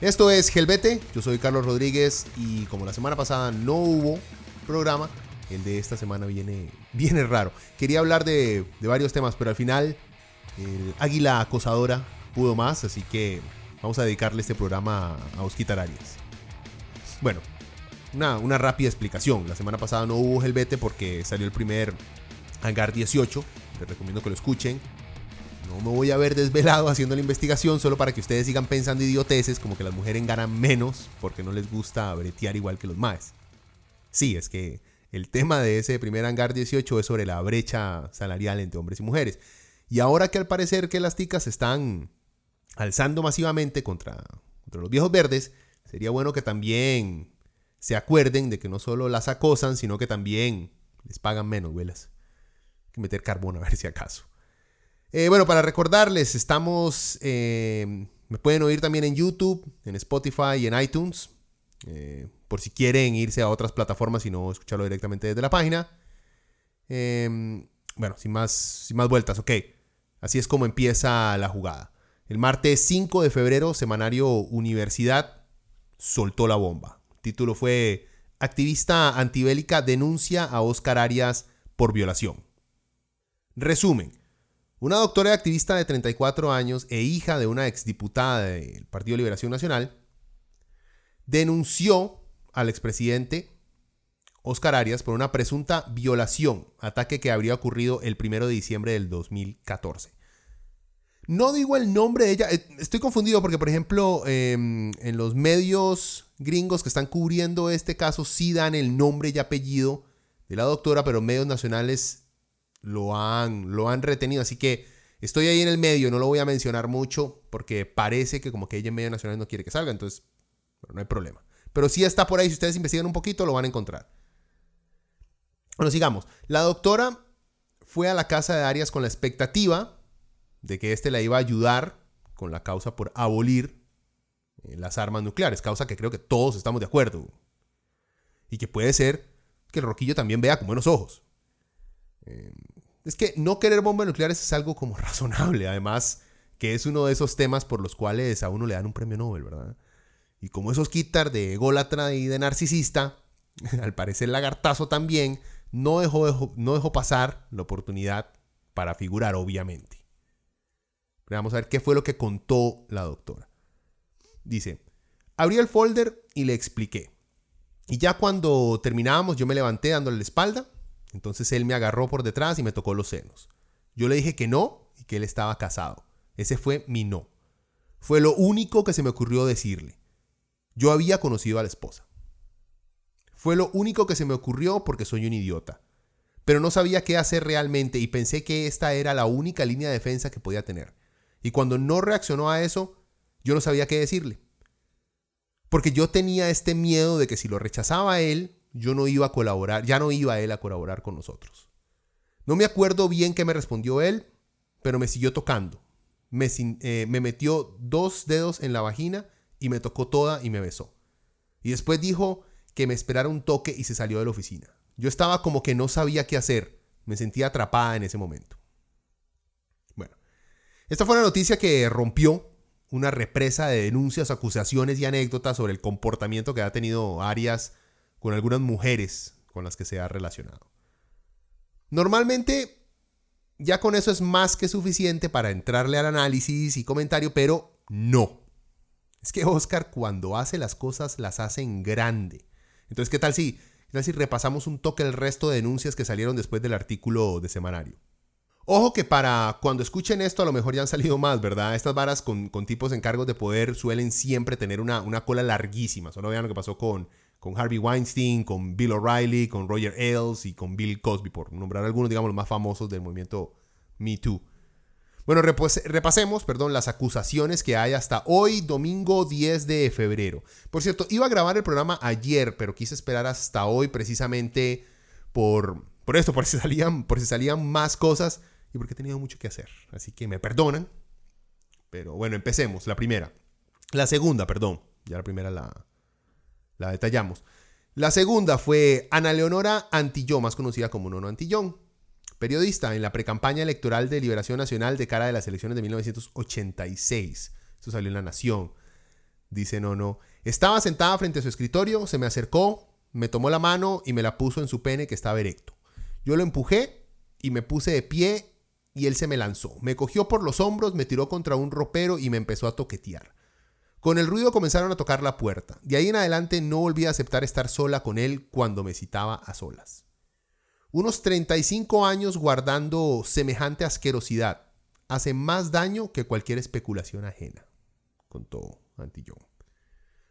Esto es Gelbete, yo soy Carlos Rodríguez y como la semana pasada no hubo programa, el de esta semana viene, viene raro. Quería hablar de, varios temas, pero al final el águila acosadora pudo más, así que vamos a dedicarle este programa a Osquitar Arias. Bueno, una, una rápida explicación. La semana pasada no hubo Gelbete porque salió el primer Hangar 18. Les recomiendo que lo escuchen. No me voy a ver desvelado haciendo la investigación solo para que ustedes sigan pensando idioteces como que las mujeres ganan menos porque no les gusta bretear igual que los maes. Sí, es que el tema de ese primer hangar 18 es sobre la brecha salarial entre hombres y mujeres. Y ahora que al parecer que las ticas están alzando masivamente contra, contra los viejos verdes, sería bueno que también se acuerden de que no solo las acosan, sino que también les pagan menos, velas. Hay que meter carbón a ver si acaso. Eh, bueno, para recordarles, estamos. Eh, me pueden oír también en YouTube, en Spotify y en iTunes. Eh, por si quieren irse a otras plataformas y no escucharlo directamente desde la página. Em, bueno, sin más, sin más vueltas, ok. Así es como empieza la jugada. El martes 5 de febrero, semanario Universidad soltó la bomba. El título fue Activista antibélica denuncia a Oscar Arias por violación. Resumen. Una doctora y activista de 34 años e hija de una exdiputada del Partido Liberación Nacional denunció al expresidente Oscar Arias por una presunta violación, ataque que habría ocurrido el 1 de diciembre del 2014. No digo el nombre de ella, eh, estoy confundido porque, por ejemplo, em, en los medios gringos que están cubriendo este caso sí dan el nombre y apellido de la doctora, pero medios nacionales lo han, lo han retenido. Así que estoy ahí en el medio, no lo voy a mencionar mucho porque parece que como que ella en medio nacional no quiere que salga, entonces no hay problema. Pero si está por ahí, si ustedes investigan un poquito, lo van a encontrar. Bueno, sigamos. La doctora fue a la casa de Arias con la expectativa de que éste la iba a ayudar con la causa por abolir eh, las armas nucleares, causa que creo que todos estamos de acuerdo. Y que puede ser que el Roquillo también vea con buenos ojos. Eh, es que no querer bombas nucleares es algo como razonable, además que es uno de esos temas por los cuales a uno le dan un premio Nobel, ¿verdad? Y como esos quitar de ególatra y de narcisista, al parecer lagartazo también, no dejó, no dejó pasar la oportunidad para figurar, obviamente. vamos a ver qué fue lo que contó la doctora. Dice, abrí el folder y le expliqué. Y ya cuando terminábamos yo me levanté dándole la espalda entonces él me agarró por detrás y me tocó los senos. Yo le dije que no y que él estaba casado. Ese fue mi no. Fue lo único que se me ocurrió decirle. Yo había conocido a la esposa. Fue lo único que se me ocurrió porque soy un idiota. Pero no sabía qué hacer realmente y pensé que esta era la única línea de defensa que podía tener. Y cuando no reaccionó a eso, yo no sabía qué decirle. Porque yo tenía este miedo de que si lo rechazaba a él, yo no iba a colaborar, ya no iba él a colaborar con nosotros. No me acuerdo bien qué me respondió él, pero me siguió tocando. Me, eh, me metió dos dedos en la vagina y me tocó toda y me besó. Y después dijo que me esperara un toque y se salió de la oficina. Yo estaba como que no sabía qué hacer. Me sentía atrapada en ese momento. Bueno, esta fue una noticia que rompió una represa de denuncias, acusaciones y anécdotas sobre el comportamiento que ha tenido Arias con algunas mujeres con las que se ha relacionado. Normalmente ya con eso es más que suficiente para entrarle al análisis y comentario, pero no. Es que Oscar cuando hace las cosas las hace en grande. Entonces, ¿qué tal si, qué tal si repasamos un toque el resto de denuncias que salieron después del artículo de semanario? Ojo que para cuando escuchen esto a lo mejor ya han salido más, ¿verdad? Estas varas con, tipos en cargos de poder suelen siempre tener una, una cola larguísima. Solo vean lo que pasó con con Harvey Weinstein, con Bill O'Reilly, con Roger Ailes y con Bill Cosby, por nombrar algunos, digamos, los más famosos del movimiento Me Too. Bueno, repasemos, perdón, las acusaciones que hay hasta hoy, domingo 10 de febrero. Por cierto, iba a grabar el programa ayer, pero quise esperar hasta hoy precisamente por, por esto, por si, salían, por si salían más cosas y porque he tenido mucho que hacer. Así que me perdonan. Pero bueno, empecemos. La primera. La segunda, perdón. Ya la primera la, la detallamos. La segunda fue Ana Leonora Antillón, más conocida como Nono Antillón periodista en la precampaña electoral de Liberación Nacional de cara de las elecciones de 1986. Esto salió en La Nación. Dice no, no. Estaba sentada frente a su escritorio, se me acercó, me tomó la mano y me la puso en su pene que estaba erecto. Yo lo empujé y me puse de pie y él se me lanzó. Me cogió por los hombros, me tiró contra un ropero y me empezó a toquetear. Con el ruido comenzaron a tocar la puerta. De ahí en adelante no volví a aceptar estar sola con él cuando me citaba a solas. Unos 35 años guardando semejante asquerosidad hace más daño que cualquier especulación ajena, contó Antillón.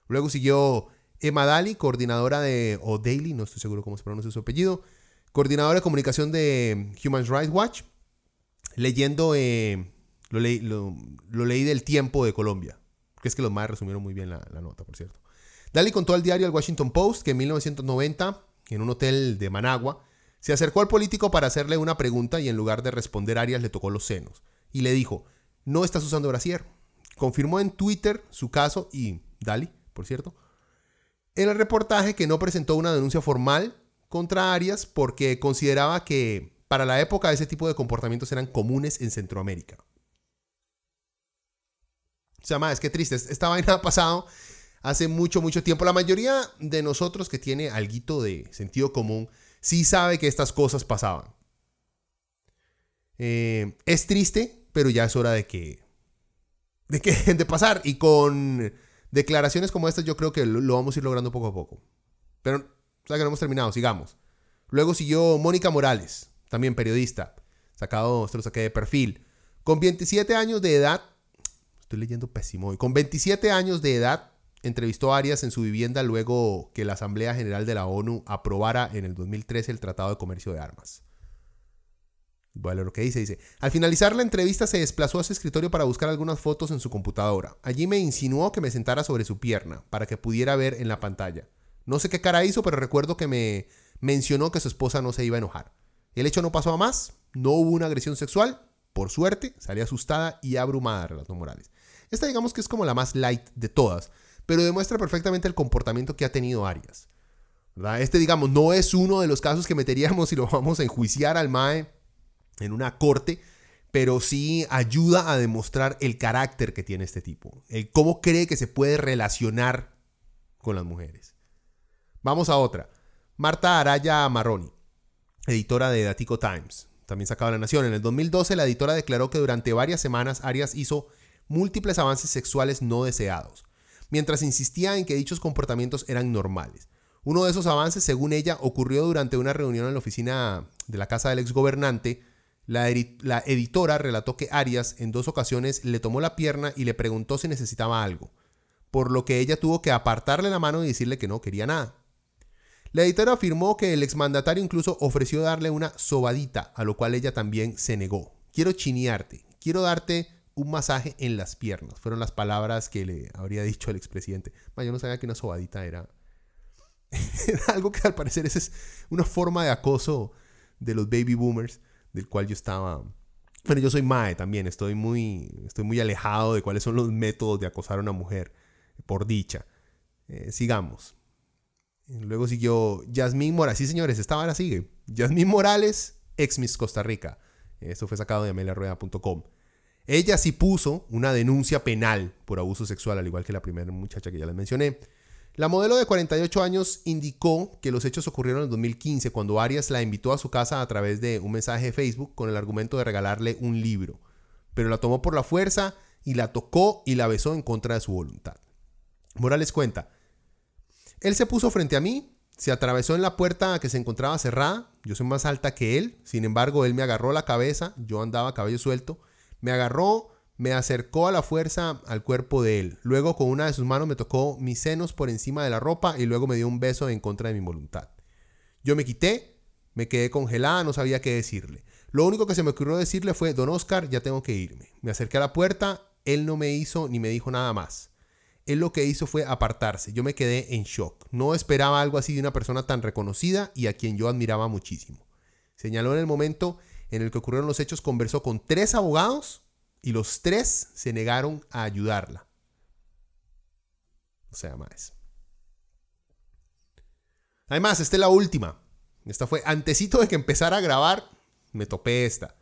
Luego siguió Emma Daly, coordinadora de, o Daily, no estoy seguro cómo se pronuncia su apellido, coordinadora de comunicación de Human Rights Watch, leyendo, eh, lo, leí del tiempo de Colombia, que es que los más resumieron muy bien la, nota, por cierto. Daly contó al diario El Washington Post que en 1990, en un hotel de Managua, se acercó al político para hacerle una pregunta y en lugar de responder Arias le tocó los senos y le dijo, no estás usando brasier. Confirmó en Twitter su caso y Dali, por cierto, en el reportaje que no presentó una denuncia formal contra Arias porque consideraba que para la época ese tipo de comportamientos eran comunes en Centroamérica. Sea, es que triste. Esta vaina ha pasado hace mucho, mucho tiempo. La mayoría de nosotros que tiene algo de sentido común sí sabe que estas cosas pasaban. Eh, es triste, pero ya es hora de que, de que de pasar. Y con declaraciones como estas, yo creo que lo, vamos a ir logrando poco a poco. Pero, o sea que no hemos terminado, sigamos. Luego siguió Mónica Morales, también periodista, sacado, esto lo saqué de perfil. Con 27 años de edad, estoy leyendo pésimo hoy, con 27 años de edad, entrevistó a Arias en su vivienda luego que la Asamblea General de la ONU aprobara en el 2013 el Tratado de Comercio de Armas. Leer lo que dice. Dice, al finalizar la entrevista se desplazó a su escritorio para buscar algunas fotos en su computadora. Allí me insinuó que me sentara sobre su pierna para que pudiera ver en la pantalla. No sé qué cara hizo, pero recuerdo que me mencionó que su esposa no se iba a enojar. El hecho no pasó a más, no hubo una agresión sexual. Por suerte, salí asustada y abrumada, Relato Morales. Esta digamos que es como la más light de todas, pero demuestra perfectamente el comportamiento que ha tenido Arias. Este, digamos, no es uno de los casos que meteríamos si lo vamos a enjuiciar al MAE en una corte, pero sí ayuda a demostrar el carácter que tiene este tipo, el cómo cree que se puede relacionar con las mujeres. Vamos a otra. Marta Araya Marroni, editora de Datico Times, también sacaba La Nación. En el 2012 la editora declaró que durante varias semanas Arias hizo múltiples avances sexuales no deseados mientras insistía en que dichos comportamientos eran normales. Uno de esos avances, según ella, ocurrió durante una reunión en la oficina de la casa del exgobernante. La, la editora relató que Arias en dos ocasiones le tomó la pierna y le preguntó si necesitaba algo, por lo que ella tuvo que apartarle la mano y decirle que no quería nada. La editora afirmó que el exmandatario incluso ofreció darle una sobadita, a lo cual ella también se negó. Quiero chinearte, quiero darte un masaje en las piernas. Fueron las palabras que le habría dicho el expresidente. yo no sabía que una sobadita era, era algo que al parecer es una forma de acoso de los baby boomers, del cual yo estaba... Bueno, yo soy Mae también, estoy muy, estoy muy alejado de cuáles son los métodos de acosar a una mujer, por dicha. Eh, sigamos. Luego siguió Yasmín Morales. Sí, señores, esta vara sigue. Yasmín Morales, ex Miss Costa Rica. Esto fue sacado de ameliarueda.com. Ella sí puso una denuncia penal por abuso sexual, al igual que la primera muchacha que ya les mencioné. La modelo de 48 años indicó que los hechos ocurrieron en 2015 cuando Arias la invitó a su casa a través de un mensaje de Facebook con el argumento de regalarle un libro, pero la tomó por la fuerza y la tocó y la besó en contra de su voluntad. Morales cuenta, él se puso frente a mí, se atravesó en la puerta que se encontraba cerrada, yo soy más alta que él, sin embargo él me agarró la cabeza, yo andaba cabello suelto, me agarró, me acercó a la fuerza al cuerpo de él. Luego con una de sus manos me tocó mis senos por encima de la ropa y luego me dio un beso en contra de mi voluntad. Yo me quité, me quedé congelada, no sabía qué decirle. Lo único que se me ocurrió decirle fue, don Oscar, ya tengo que irme. Me acerqué a la puerta, él no me hizo ni me dijo nada más. Él lo que hizo fue apartarse. Yo me quedé en shock. No esperaba algo así de una persona tan reconocida y a quien yo admiraba muchísimo. Señaló en el momento en el que ocurrieron los hechos, conversó con tres abogados y los tres se negaron a ayudarla. O sea, más. Además, esta es la última. Esta fue antecito de que empezara a grabar, me topé esta.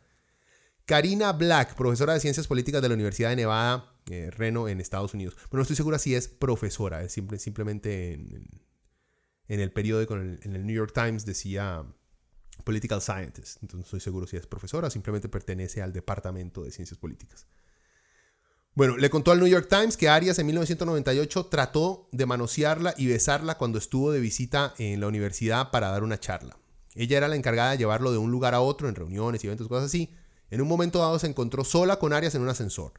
Karina Black, profesora de Ciencias Políticas de la Universidad de Nevada, eh, Reno, en Estados Unidos. Pero no estoy segura si es profesora, es simplemente en, el periódico, en el, New York Times, decía Political Scientist. Entonces no estoy seguro si es profesora, simplemente pertenece al Departamento de Ciencias Políticas. Bueno, le contó al New York Times que Arias en 1998 trató de manosearla y besarla cuando estuvo de visita en la universidad para dar una charla. Ella era la encargada de llevarlo de un lugar a otro en reuniones y eventos, cosas así. En un momento dado se encontró sola con Arias en un ascensor.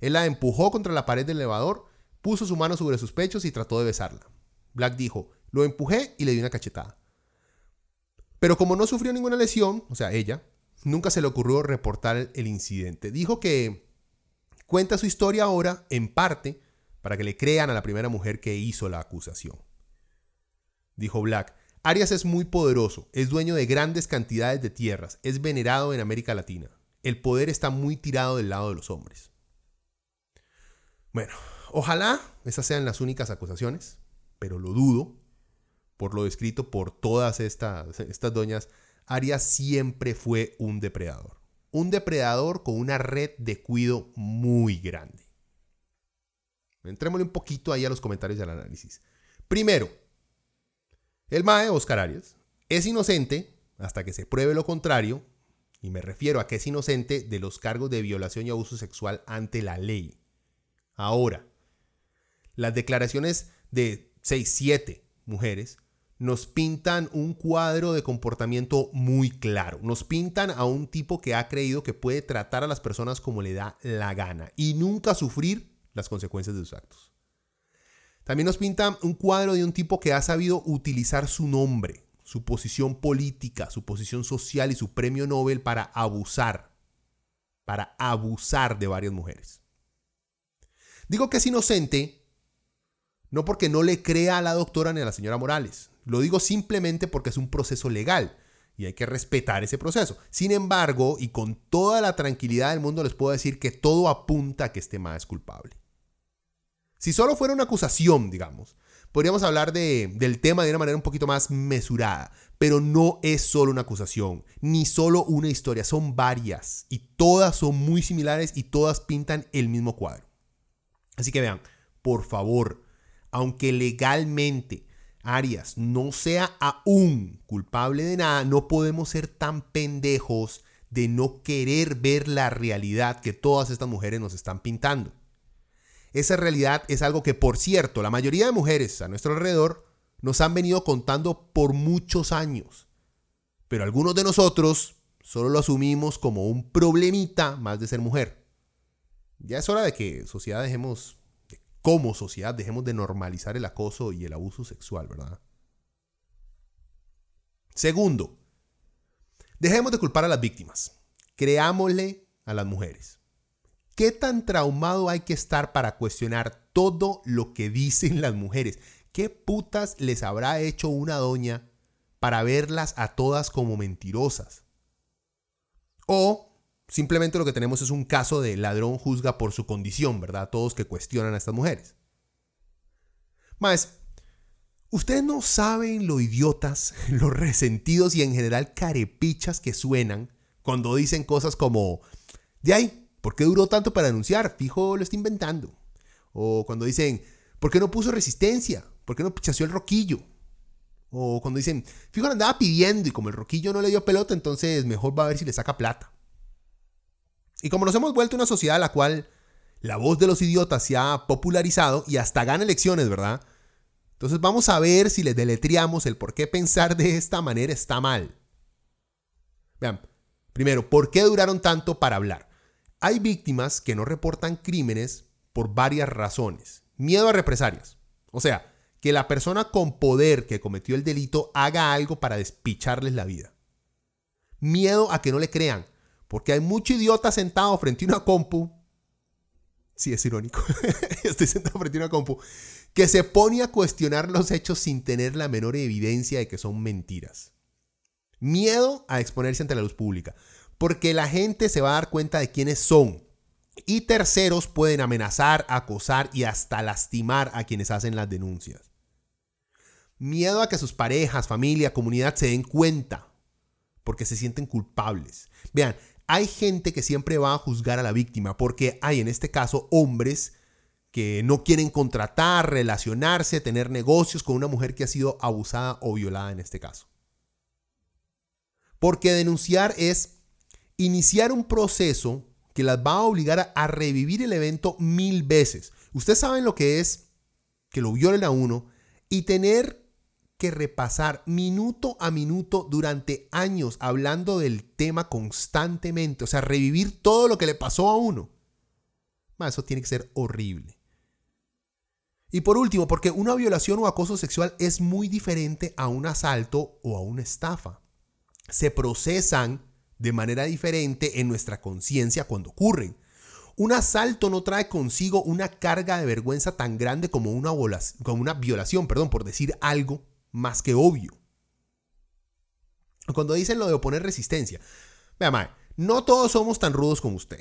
Él la empujó contra la pared del elevador, puso su mano sobre sus pechos y trató de besarla. Black dijo, lo empujé y le di una cachetada. Pero como no sufrió ninguna lesión, o sea, ella, nunca se le ocurrió reportar el incidente. Dijo que Cuenta su historia ahora, en parte, para que le crean a la primera mujer que hizo la acusación. Dijo Black, Arias es muy poderoso, es dueño de grandes cantidades de tierras, es venerado en América Latina. El poder está muy tirado del lado de los hombres. Bueno, ojalá esas sean las únicas acusaciones, pero lo dudo. Por lo descrito por todas estas, doñas, Arias siempre fue un depredador un depredador con una red de cuido muy grande. Entrémosle un poquito ahí a los comentarios del análisis. Primero, el MAE, Oscar Arias, es inocente hasta que se pruebe lo contrario, y me refiero a que es inocente de los cargos de violación y abuso sexual ante la ley. Ahora, las declaraciones de 6-7 mujeres nos pintan un cuadro de comportamiento muy claro. Nos pintan a un tipo que ha creído que puede tratar a las personas como le da la gana y nunca sufrir las consecuencias de sus actos. También nos pintan un cuadro de un tipo que ha sabido utilizar su nombre, su posición política, su posición social y su premio Nobel para abusar, para abusar de varias mujeres. Digo que es inocente no porque no le crea a la doctora ni a la señora Morales, lo digo simplemente porque es un proceso legal y hay que respetar ese proceso. Sin embargo, y con toda la tranquilidad del mundo les puedo decir que todo apunta a que este más es culpable. Si solo fuera una acusación, digamos, podríamos hablar del tema de una manera un poquito más mesurada, pero no es solo una acusación, ni solo una historia, son varias y todas son muy similares y todas pintan el mismo cuadro. Así que vean, por favor, aunque legalmente Arias no sea aún culpable de nada, no podemos ser tan pendejos de no querer ver la realidad que todas estas mujeres nos están pintando. Esa realidad es algo que, por cierto, la mayoría de mujeres a nuestro alrededor nos han venido contando por muchos años. Pero algunos de nosotros solo lo asumimos como un problemita más de ser mujer. Ya es hora de que sociedad dejemos como sociedad dejemos de normalizar el acoso y el abuso sexual, ¿verdad? Segundo, dejemos de culpar a las víctimas. Creámosle a las mujeres. ¿Qué tan traumado hay que estar para cuestionar todo lo que dicen las mujeres? ¿Qué putas les habrá hecho una doña para verlas a todas como mentirosas? O Simplemente lo que tenemos es un caso de ladrón juzga por su condición, ¿verdad? Todos que cuestionan a estas mujeres. Más, ustedes no saben lo idiotas, los resentidos y en general carepichas que suenan cuando dicen cosas como, de ahí, ¿por qué duró tanto para denunciar? Fijo, lo está inventando. O cuando dicen, ¿por qué no puso resistencia? ¿Por qué no chaseó el roquillo? O cuando dicen, fijo, andaba pidiendo y como el roquillo no le dio pelota, entonces mejor va a ver si le saca plata. Y como nos hemos vuelto una sociedad a la cual la voz de los idiotas se ha popularizado y hasta gana elecciones, ¿verdad? Entonces vamos a ver si les deletriamos el por qué pensar de esta manera está mal. Vean, primero, ¿por qué duraron tanto para hablar? Hay víctimas que no reportan crímenes por varias razones. Miedo a represalias. O sea, que la persona con poder que cometió el delito haga algo para despicharles la vida. Miedo a que no le crean Porque hay mucho idiota sentado frente a una compu. Sí, es irónico. Estoy sentado frente a una compu. Que se pone a cuestionar los hechos sin tener la menor evidencia de que son mentiras. Miedo a exponerse ante la luz pública. Porque la gente se va a dar cuenta de quiénes son. Y terceros pueden amenazar, acosar y hasta lastimar a quienes hacen las denuncias. Miedo a que sus parejas, familia, comunidad se den cuenta porque se sienten culpables. Vean, hay gente que siempre va a juzgar a la víctima porque hay en este caso hombres que no quieren contratar, relacionarse, tener negocios con una mujer que ha sido abusada o violada en este caso. Porque denunciar es iniciar un proceso que las va a obligar a, revivir el evento mil veces. Ustedes saben lo que es que lo violen a uno y tener repasar minuto a minuto durante años hablando del tema constantemente. O sea, revivir todo lo que le pasó a uno. eso tiene que ser horrible. Y por último, porque una violación o acoso sexual es muy diferente a un asalto o a una estafa. Se procesan de manera diferente en nuestra conciencia cuando ocurren. Un asalto no trae consigo una carga de vergüenza tan grande como una, como una violación, perdón, por decir algo más que obvio. Cuando dicen lo de oponer resistencia, vea, mae, no todos somos tan rudos como usted,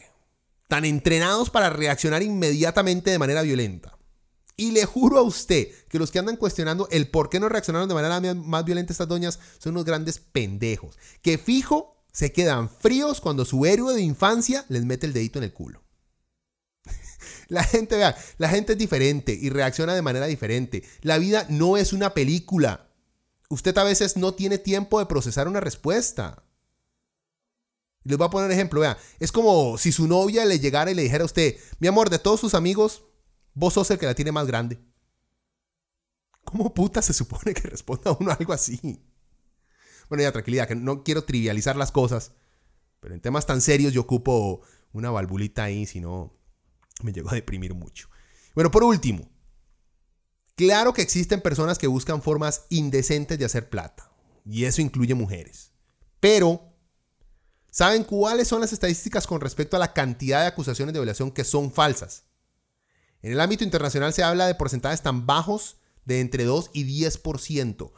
tan entrenados para reaccionar inmediatamente de manera violenta. Y le juro a usted que los que andan cuestionando el por qué no reaccionaron de manera más violenta estas doñas son unos grandes pendejos, que fijo se quedan fríos cuando su héroe de infancia les mete el dedito en el culo. La gente, vea, la gente es diferente y reacciona de manera diferente. La vida no es una película. Usted a veces no tiene tiempo de procesar una respuesta. Les voy a poner un ejemplo, vea. Es como si su novia le llegara y le dijera a usted, mi amor, de todos sus amigos, vos sos el que la tiene más grande. ¿Cómo puta se supone que responda uno algo así? Bueno, ya tranquilidad, que no quiero trivializar las cosas, pero en temas tan serios yo ocupo una valvulita ahí, si no me llego a deprimir mucho. Bueno, por último, claro que existen personas que buscan formas indecentes de hacer plata, y eso incluye mujeres. Pero, ¿saben cuáles son las estadísticas con respecto a la cantidad de acusaciones de violación que son falsas? En el ámbito internacional se habla de porcentajes tan bajos de entre 2 y 10%.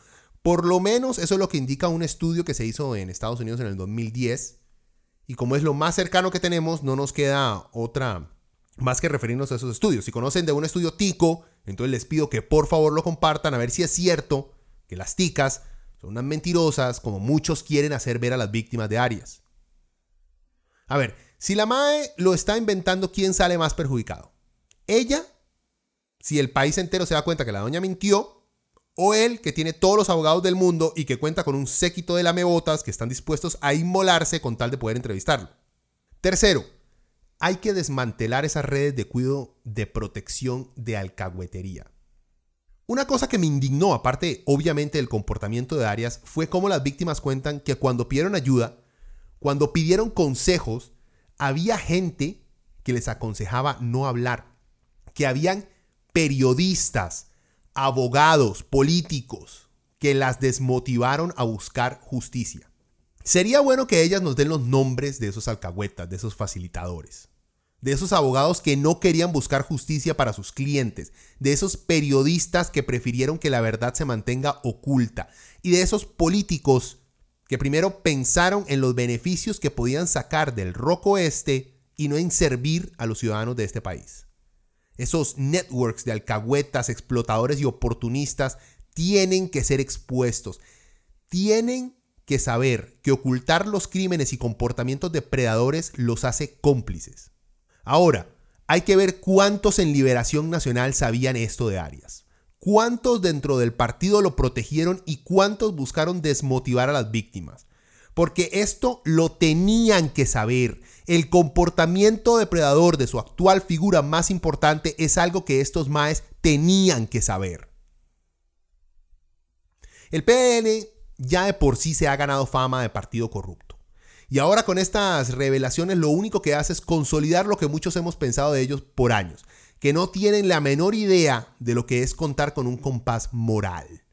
Por lo menos eso es lo que indica un estudio que se hizo en Estados Unidos en el 2010. Y como es lo más cercano que tenemos, no nos queda otra más que referirnos a esos estudios. Si conocen de un estudio tico, entonces les pido que por favor lo compartan a ver si es cierto que las ticas son unas mentirosas como muchos quieren hacer ver a las víctimas de Arias. A ver, si la MAE lo está inventando, ¿quién sale más perjudicado? ¿Ella? Si el país entero se da cuenta que la doña mintió, o él que tiene todos los abogados del mundo y que cuenta con un séquito de lamebotas que están dispuestos a inmolarse con tal de poder entrevistarlo. Tercero, hay que desmantelar esas redes de cuidado de protección de alcahuetería. Una cosa que me indignó, aparte obviamente del comportamiento de Arias, fue cómo las víctimas cuentan que cuando pidieron ayuda, cuando pidieron consejos, había gente que les aconsejaba no hablar, que habían periodistas, abogados, políticos, que las desmotivaron a buscar justicia. Sería bueno que ellas nos den los nombres de esos alcahuetas, de esos facilitadores, de esos abogados que no querían buscar justicia para sus clientes, de esos periodistas que prefirieron que la verdad se mantenga oculta y de esos políticos que primero pensaron en los beneficios que podían sacar del roco este y no en servir a los ciudadanos de este país. Esos networks de alcahuetas, explotadores y oportunistas tienen que ser expuestos. Tienen que saber que ocultar los crímenes y comportamientos depredadores los hace cómplices. Ahora, hay que ver cuántos en Liberación Nacional sabían esto de Arias. Cuántos dentro del partido lo protegieron y cuántos buscaron desmotivar a las víctimas. Porque esto lo tenían que saber. El comportamiento depredador de su actual figura más importante es algo que estos maes tenían que saber. El PLN ya de por sí se ha ganado fama de partido corrupto. Y ahora con estas revelaciones lo único que hace es consolidar lo que muchos hemos pensado de ellos por años, que no tienen la menor idea de lo que es contar con un compás moral.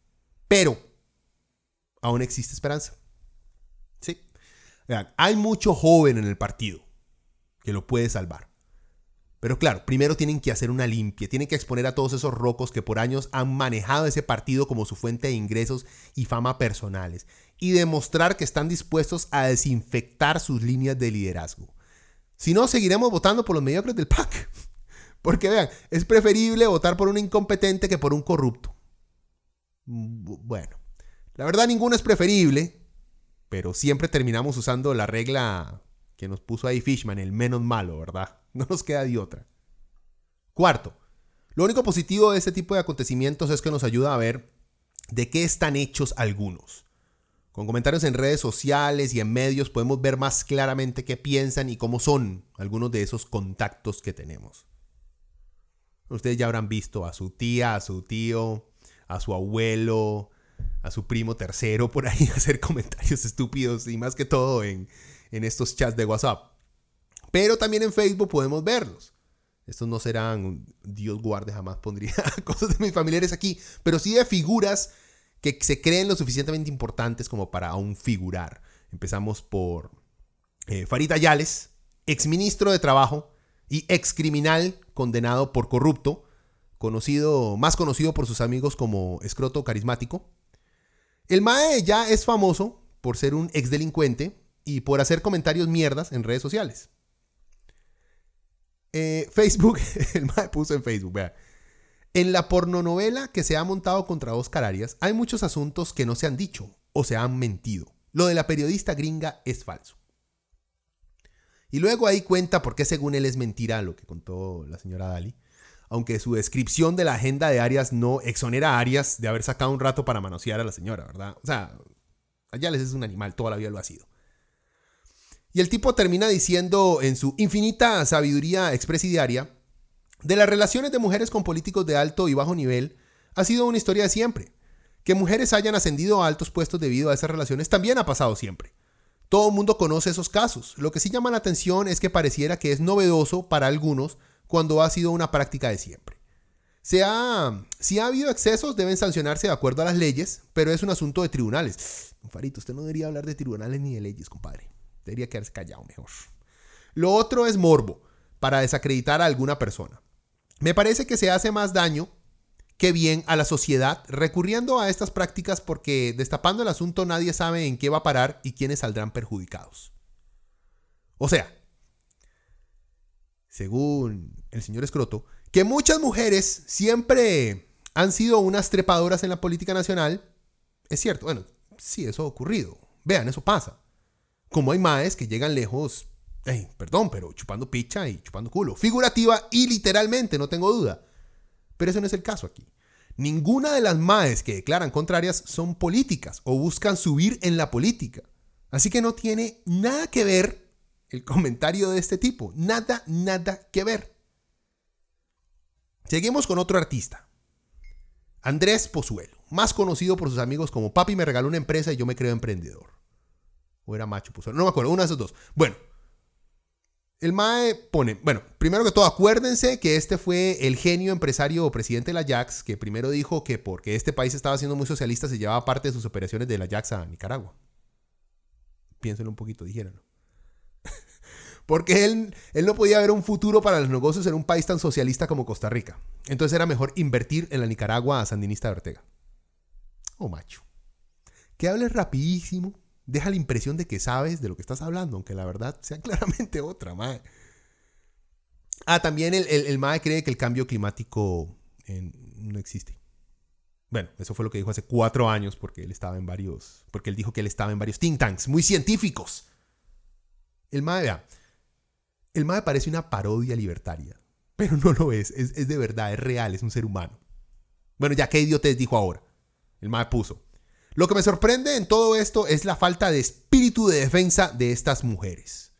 Pero aún existe esperanza. Vean, hay mucho joven en el partido que lo puede salvar. Pero claro, primero tienen que hacer una limpia, tienen que exponer a todos esos rocos que por años han manejado ese partido como su fuente de ingresos y fama personales, y demostrar que están dispuestos a desinfectar sus líneas de liderazgo. Si no, seguiremos votando por los mediocres del PAC. Porque vean, es preferible votar por un incompetente que por un corrupto. Bueno, la verdad ninguno es preferible, pero siempre terminamos usando la regla que nos puso ahí Fishman, el menos malo, ¿verdad? No nos queda de otra. Cuarto, lo único positivo de este tipo de acontecimientos es que nos ayuda a ver de qué están hechos algunos. Con comentarios en redes sociales y en medios podemos ver más claramente qué piensan y cómo son algunos de esos contactos que tenemos. Ustedes ya habrán visto a su tía, a su tío, a su abuelo, a su primo tercero por ahí hacer comentarios estúpidos y más que todo en, en estos chats de WhatsApp. Pero también en Facebook podemos verlos. Estos no serán, Dios guarde, jamás pondría cosas de mis familiares aquí, pero sí de figuras que se creen lo suficientemente importantes como para aún figurar. Empezamos por eh, Farita Yales, exministro de Trabajo y excriminal condenado por corrupto, conocido, más conocido por sus amigos como escroto carismático. El Mae ya es famoso por ser un exdelincuente y por hacer comentarios mierdas en redes sociales. Eh, Facebook, el Mae puso en Facebook, vea. En la pornonovela que se ha montado contra Oscar Arias, hay muchos asuntos que no se han dicho o se han mentido. Lo de la periodista gringa es falso. Y luego ahí cuenta por qué según él es mentira lo que contó la señora Dali. Aunque su descripción de la agenda de Arias no exonera a Arias de haber sacado un rato para manosear a la señora, ¿verdad? O sea, allá les es un animal, toda la vida lo ha sido. Y el tipo termina diciendo en su infinita sabiduría expresidiaria, de las relaciones de mujeres con políticos de alto y bajo nivel, ha sido una historia de siempre. Que mujeres hayan ascendido a altos puestos debido a esas relaciones también ha pasado siempre. Todo el mundo conoce esos casos. Lo que sí llama la atención es que pareciera que es novedoso para algunos cuando ha sido una práctica de siempre. Si ha, si ha habido excesos, deben sancionarse de acuerdo a las leyes, pero es un asunto de tribunales. Farito, usted no debería hablar de tribunales ni de leyes, compadre. Debería quedarse callado mejor. Lo otro es morbo, para desacreditar a alguna persona. Me parece que se hace más daño que bien a la sociedad recurriendo a estas prácticas porque destapando el asunto nadie sabe en qué va a parar y quiénes saldrán perjudicados. O sea, según el señor Escroto, que muchas mujeres siempre han sido unas trepadoras en la política nacional, es cierto, bueno, sí, eso ha ocurrido. Vean, eso pasa. Como hay maes que llegan lejos, perdón, pero chupando picha y chupando culo. Figurativa y literalmente, no tengo duda. Pero eso no es el caso aquí. Ninguna de las MAES que declaran contrarias son políticas o buscan subir en la política. Así que no tiene nada que ver el comentario de este tipo. Nada, nada que ver. Seguimos con otro artista. Andrés Pozuelo, más conocido por sus amigos como Papi me regaló una empresa y yo me creo emprendedor. O era Macho Pozuelo, no me acuerdo, uno de esos dos. Bueno, el MAE pone, bueno, primero que todo, acuérdense que este fue el genio empresario o presidente de la Jax que primero dijo que porque este país estaba siendo muy socialista se llevaba parte de sus operaciones de la Jax a Nicaragua. Piénsenlo un poquito, dijéranlo. porque él, él no podía ver un futuro para los negocios en un país tan socialista como Costa Rica. Entonces era mejor invertir en la Nicaragua sandinista de Ortega. Oh, macho. Que hables rapidísimo deja la impresión de que sabes de lo que estás hablando, aunque la verdad sea claramente otra, mae. Ah, también el, el, MAE cree que el cambio climático no existe. Bueno, eso fue lo que dijo hace cuatro años porque él estaba en varios, porque él dijo que él estaba en varios think tanks muy científicos. El MAE, vea, el MAE parece una parodia libertaria, pero no lo es, es, es de verdad, es real, es un ser humano. Bueno, ya qué idiotez dijo ahora. El MAE puso, lo que me sorprende en todo esto es la falta de espíritu de defensa de estas mujeres.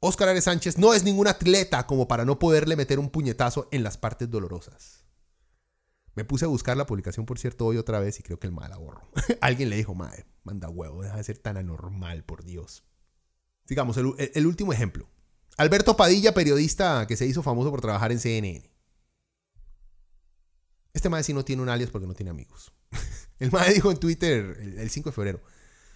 Óscar Ares Sánchez no es ningún atleta como para no poderle meter un puñetazo en las partes dolorosas. Me puse a buscar la publicación, por cierto, hoy otra vez y creo que el mal la borro. Alguien le dijo, madre, manda huevo, deja de ser tan anormal, por Dios. Digamos, el, último ejemplo. Alberto Padilla, periodista que se hizo famoso por trabajar en CNN. Este madre sí no tiene un alias porque no tiene amigos. El madre dijo en Twitter el, 5 de febrero.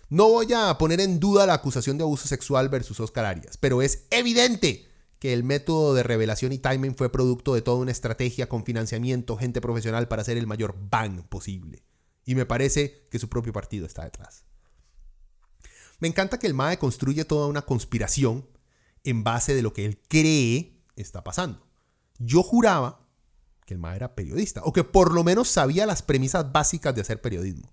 No voy a poner en duda la acusación de abuso sexual versus Oscar Arias, pero es evidente que el método de revelación y timing fue producto de toda una estrategia con financiamiento, gente profesional para hacer el mayor ban posible. Y me parece que su propio partido está detrás. Me encanta que el MAE construye toda una conspiración en base de lo que él cree está pasando. Yo juraba el MAE era periodista, o que por lo menos sabía las premisas básicas de hacer periodismo.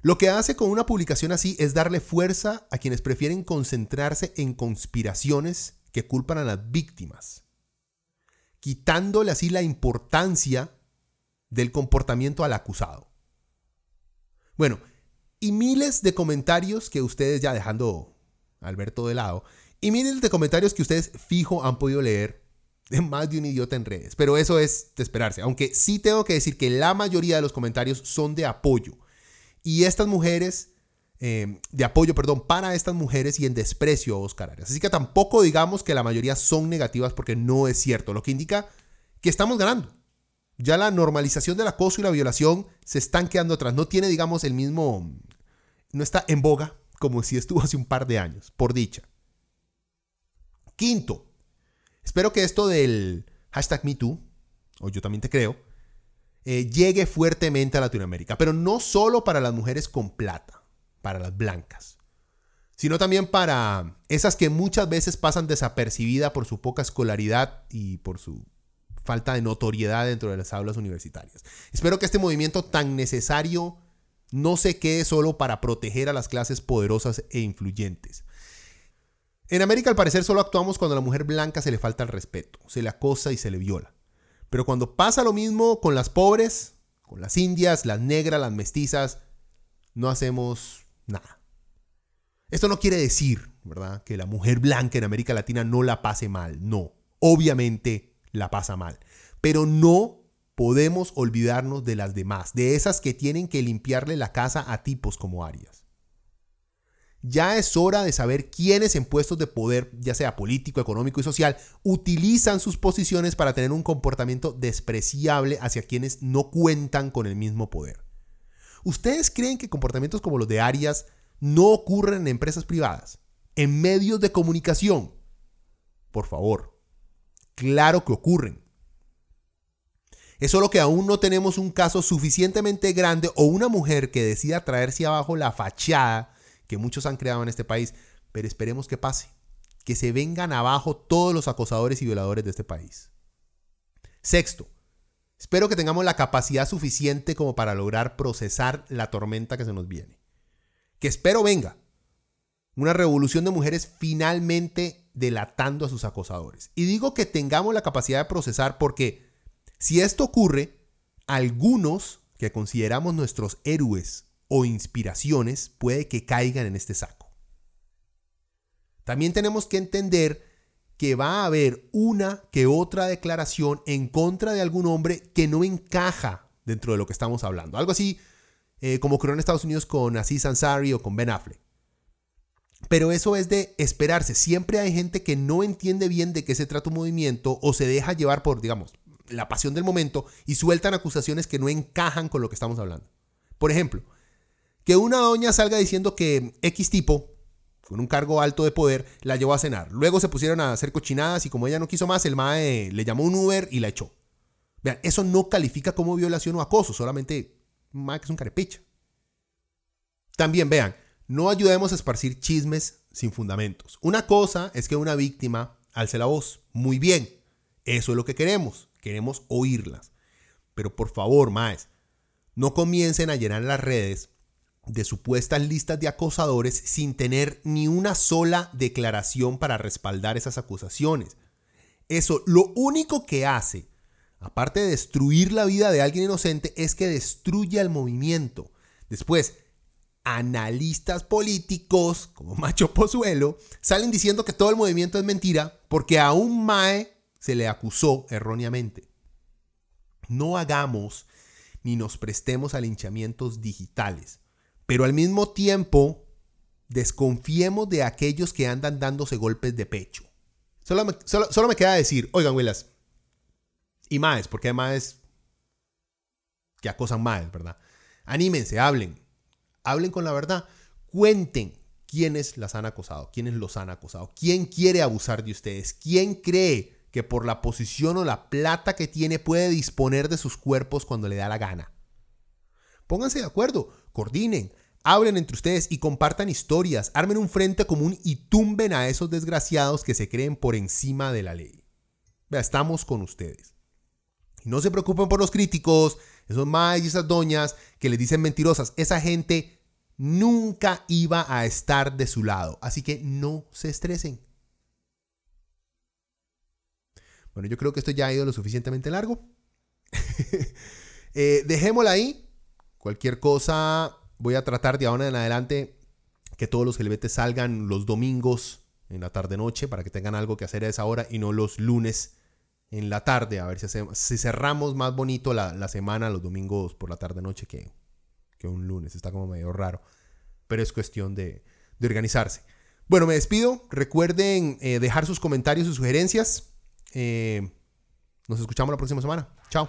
Lo que hace con una publicación así es darle fuerza a quienes prefieren concentrarse en conspiraciones que culpan a las víctimas, quitándole así la importancia del comportamiento al acusado. Bueno, y miles de comentarios que ustedes, ya dejando Alberto de lado, y miles de comentarios que ustedes fijo han podido leer de más de un idiota en redes. Pero eso es de esperarse. Aunque sí tengo que decir que la mayoría de los comentarios son de apoyo y estas mujeres, eh, de apoyo, perdón, para estas mujeres y en desprecio a Oscar Arias. Así que tampoco digamos que la mayoría son negativas porque no es cierto, lo que indica que estamos ganando. Ya la normalización del acoso y la violación se están quedando atrás. No tiene, digamos, el mismo, no está en boga como si estuvo hace un par de años, por dicha. Quinto, espero que esto del hashtag MeToo, o yo también te creo, eh, llegue fuertemente a Latinoamérica, pero no solo para las mujeres con plata, para las blancas, sino también para esas que muchas veces pasan desapercibidas por su poca escolaridad y por su falta de notoriedad dentro de las aulas universitarias. Espero que este movimiento tan necesario no se quede solo para proteger a las clases poderosas e influyentes. En América al parecer solo actuamos cuando a la mujer blanca se le falta el respeto, se le acosa y se le viola. Pero cuando pasa lo mismo con las pobres, con las indias, las negras, las mestizas, no hacemos nada. Esto no quiere decir, ¿verdad?, que la mujer blanca en América Latina no la pase mal. No, obviamente la pasa mal. Pero no podemos olvidarnos de las demás, de esas que tienen que limpiarle la casa a tipos como Arias. Ya es hora de saber quiénes en puestos de poder, ya sea político, económico y social, utilizan sus posiciones para tener un comportamiento despreciable hacia quienes no cuentan con el mismo poder. ¿Ustedes creen que comportamientos como los de Arias no ocurren en empresas privadas? ¿En medios de comunicación? Por favor, claro que ocurren. Es solo que aún no tenemos un caso suficientemente grande o una mujer que decida traerse abajo la fachada que muchos han creado en este país, pero esperemos que pase, que se vengan abajo todos los acosadores y violadores de este país. Sexto, espero que tengamos la capacidad suficiente como para lograr procesar la tormenta que se nos viene. Que espero venga. Una revolución de mujeres finalmente delatando a sus acosadores. Y digo que tengamos la capacidad de procesar porque si esto ocurre, algunos que consideramos nuestros héroes o inspiraciones puede que caigan en este saco. También tenemos que entender que va a haber una que otra declaración en contra de algún hombre que no encaja dentro de lo que estamos hablando. Algo así eh, como ocurrió en Estados Unidos con Aziz Ansari o con Ben Affleck. Pero eso es de esperarse. Siempre hay gente que no entiende bien de qué se trata un movimiento o se deja llevar por, digamos, la pasión del momento y sueltan acusaciones que no encajan con lo que estamos hablando. Por ejemplo, que una doña salga diciendo que X tipo, con un cargo alto de poder, la llevó a cenar. Luego se pusieron a hacer cochinadas y como ella no quiso más, el MAE le llamó un Uber y la echó. Vean, eso no califica como violación o acoso, solamente MAE que es un carepicha. También vean, no ayudemos a esparcir chismes sin fundamentos. Una cosa es que una víctima alce la voz. Muy bien, eso es lo que queremos. Queremos oírlas. Pero por favor, maes, no comiencen a llenar las redes de supuestas listas de acosadores sin tener ni una sola declaración para respaldar esas acusaciones. Eso lo único que hace, aparte de destruir la vida de alguien inocente, es que destruye el movimiento. Después, analistas políticos, como Macho Pozuelo, salen diciendo que todo el movimiento es mentira porque a un Mae se le acusó erróneamente. No hagamos ni nos prestemos a linchamientos digitales. Pero al mismo tiempo, desconfiemos de aquellos que andan dándose golpes de pecho. Solo me, queda decir, oigan, Willas, y más, porque hay más que acosan más, ¿verdad? Anímense, hablen. Hablen con la verdad. cuenten quiénes las han acosado, quiénes los han acosado, quién quiere abusar de ustedes, quién cree que por la posición o la plata que tiene puede disponer de sus cuerpos cuando le da la gana. Pónganse de acuerdo, coordinen, hablen entre ustedes y compartan historias, armen un frente común y tumben a esos desgraciados que se creen por encima de la ley. Vea, estamos con ustedes. Y no se preocupen por los críticos, esos más y esas doñas que les dicen mentirosas. Esa gente nunca iba a estar de su lado. Así que no se estresen. Bueno, yo creo que esto ya ha ido lo suficientemente largo. eh, dejémosla ahí. Cualquier cosa, voy a tratar de ahora en adelante que todos los gelbetes salgan los domingos en la tarde-noche para que tengan algo que hacer a esa hora y no los lunes en la tarde. A ver si, hacemos, si cerramos más bonito la, semana los domingos por la tarde-noche que, que, un lunes. Está como medio raro. Pero es cuestión de, de organizarse. Bueno, me despido. Recuerden eh, dejar sus comentarios y sugerencias. Eh, nos escuchamos la próxima semana. Chao.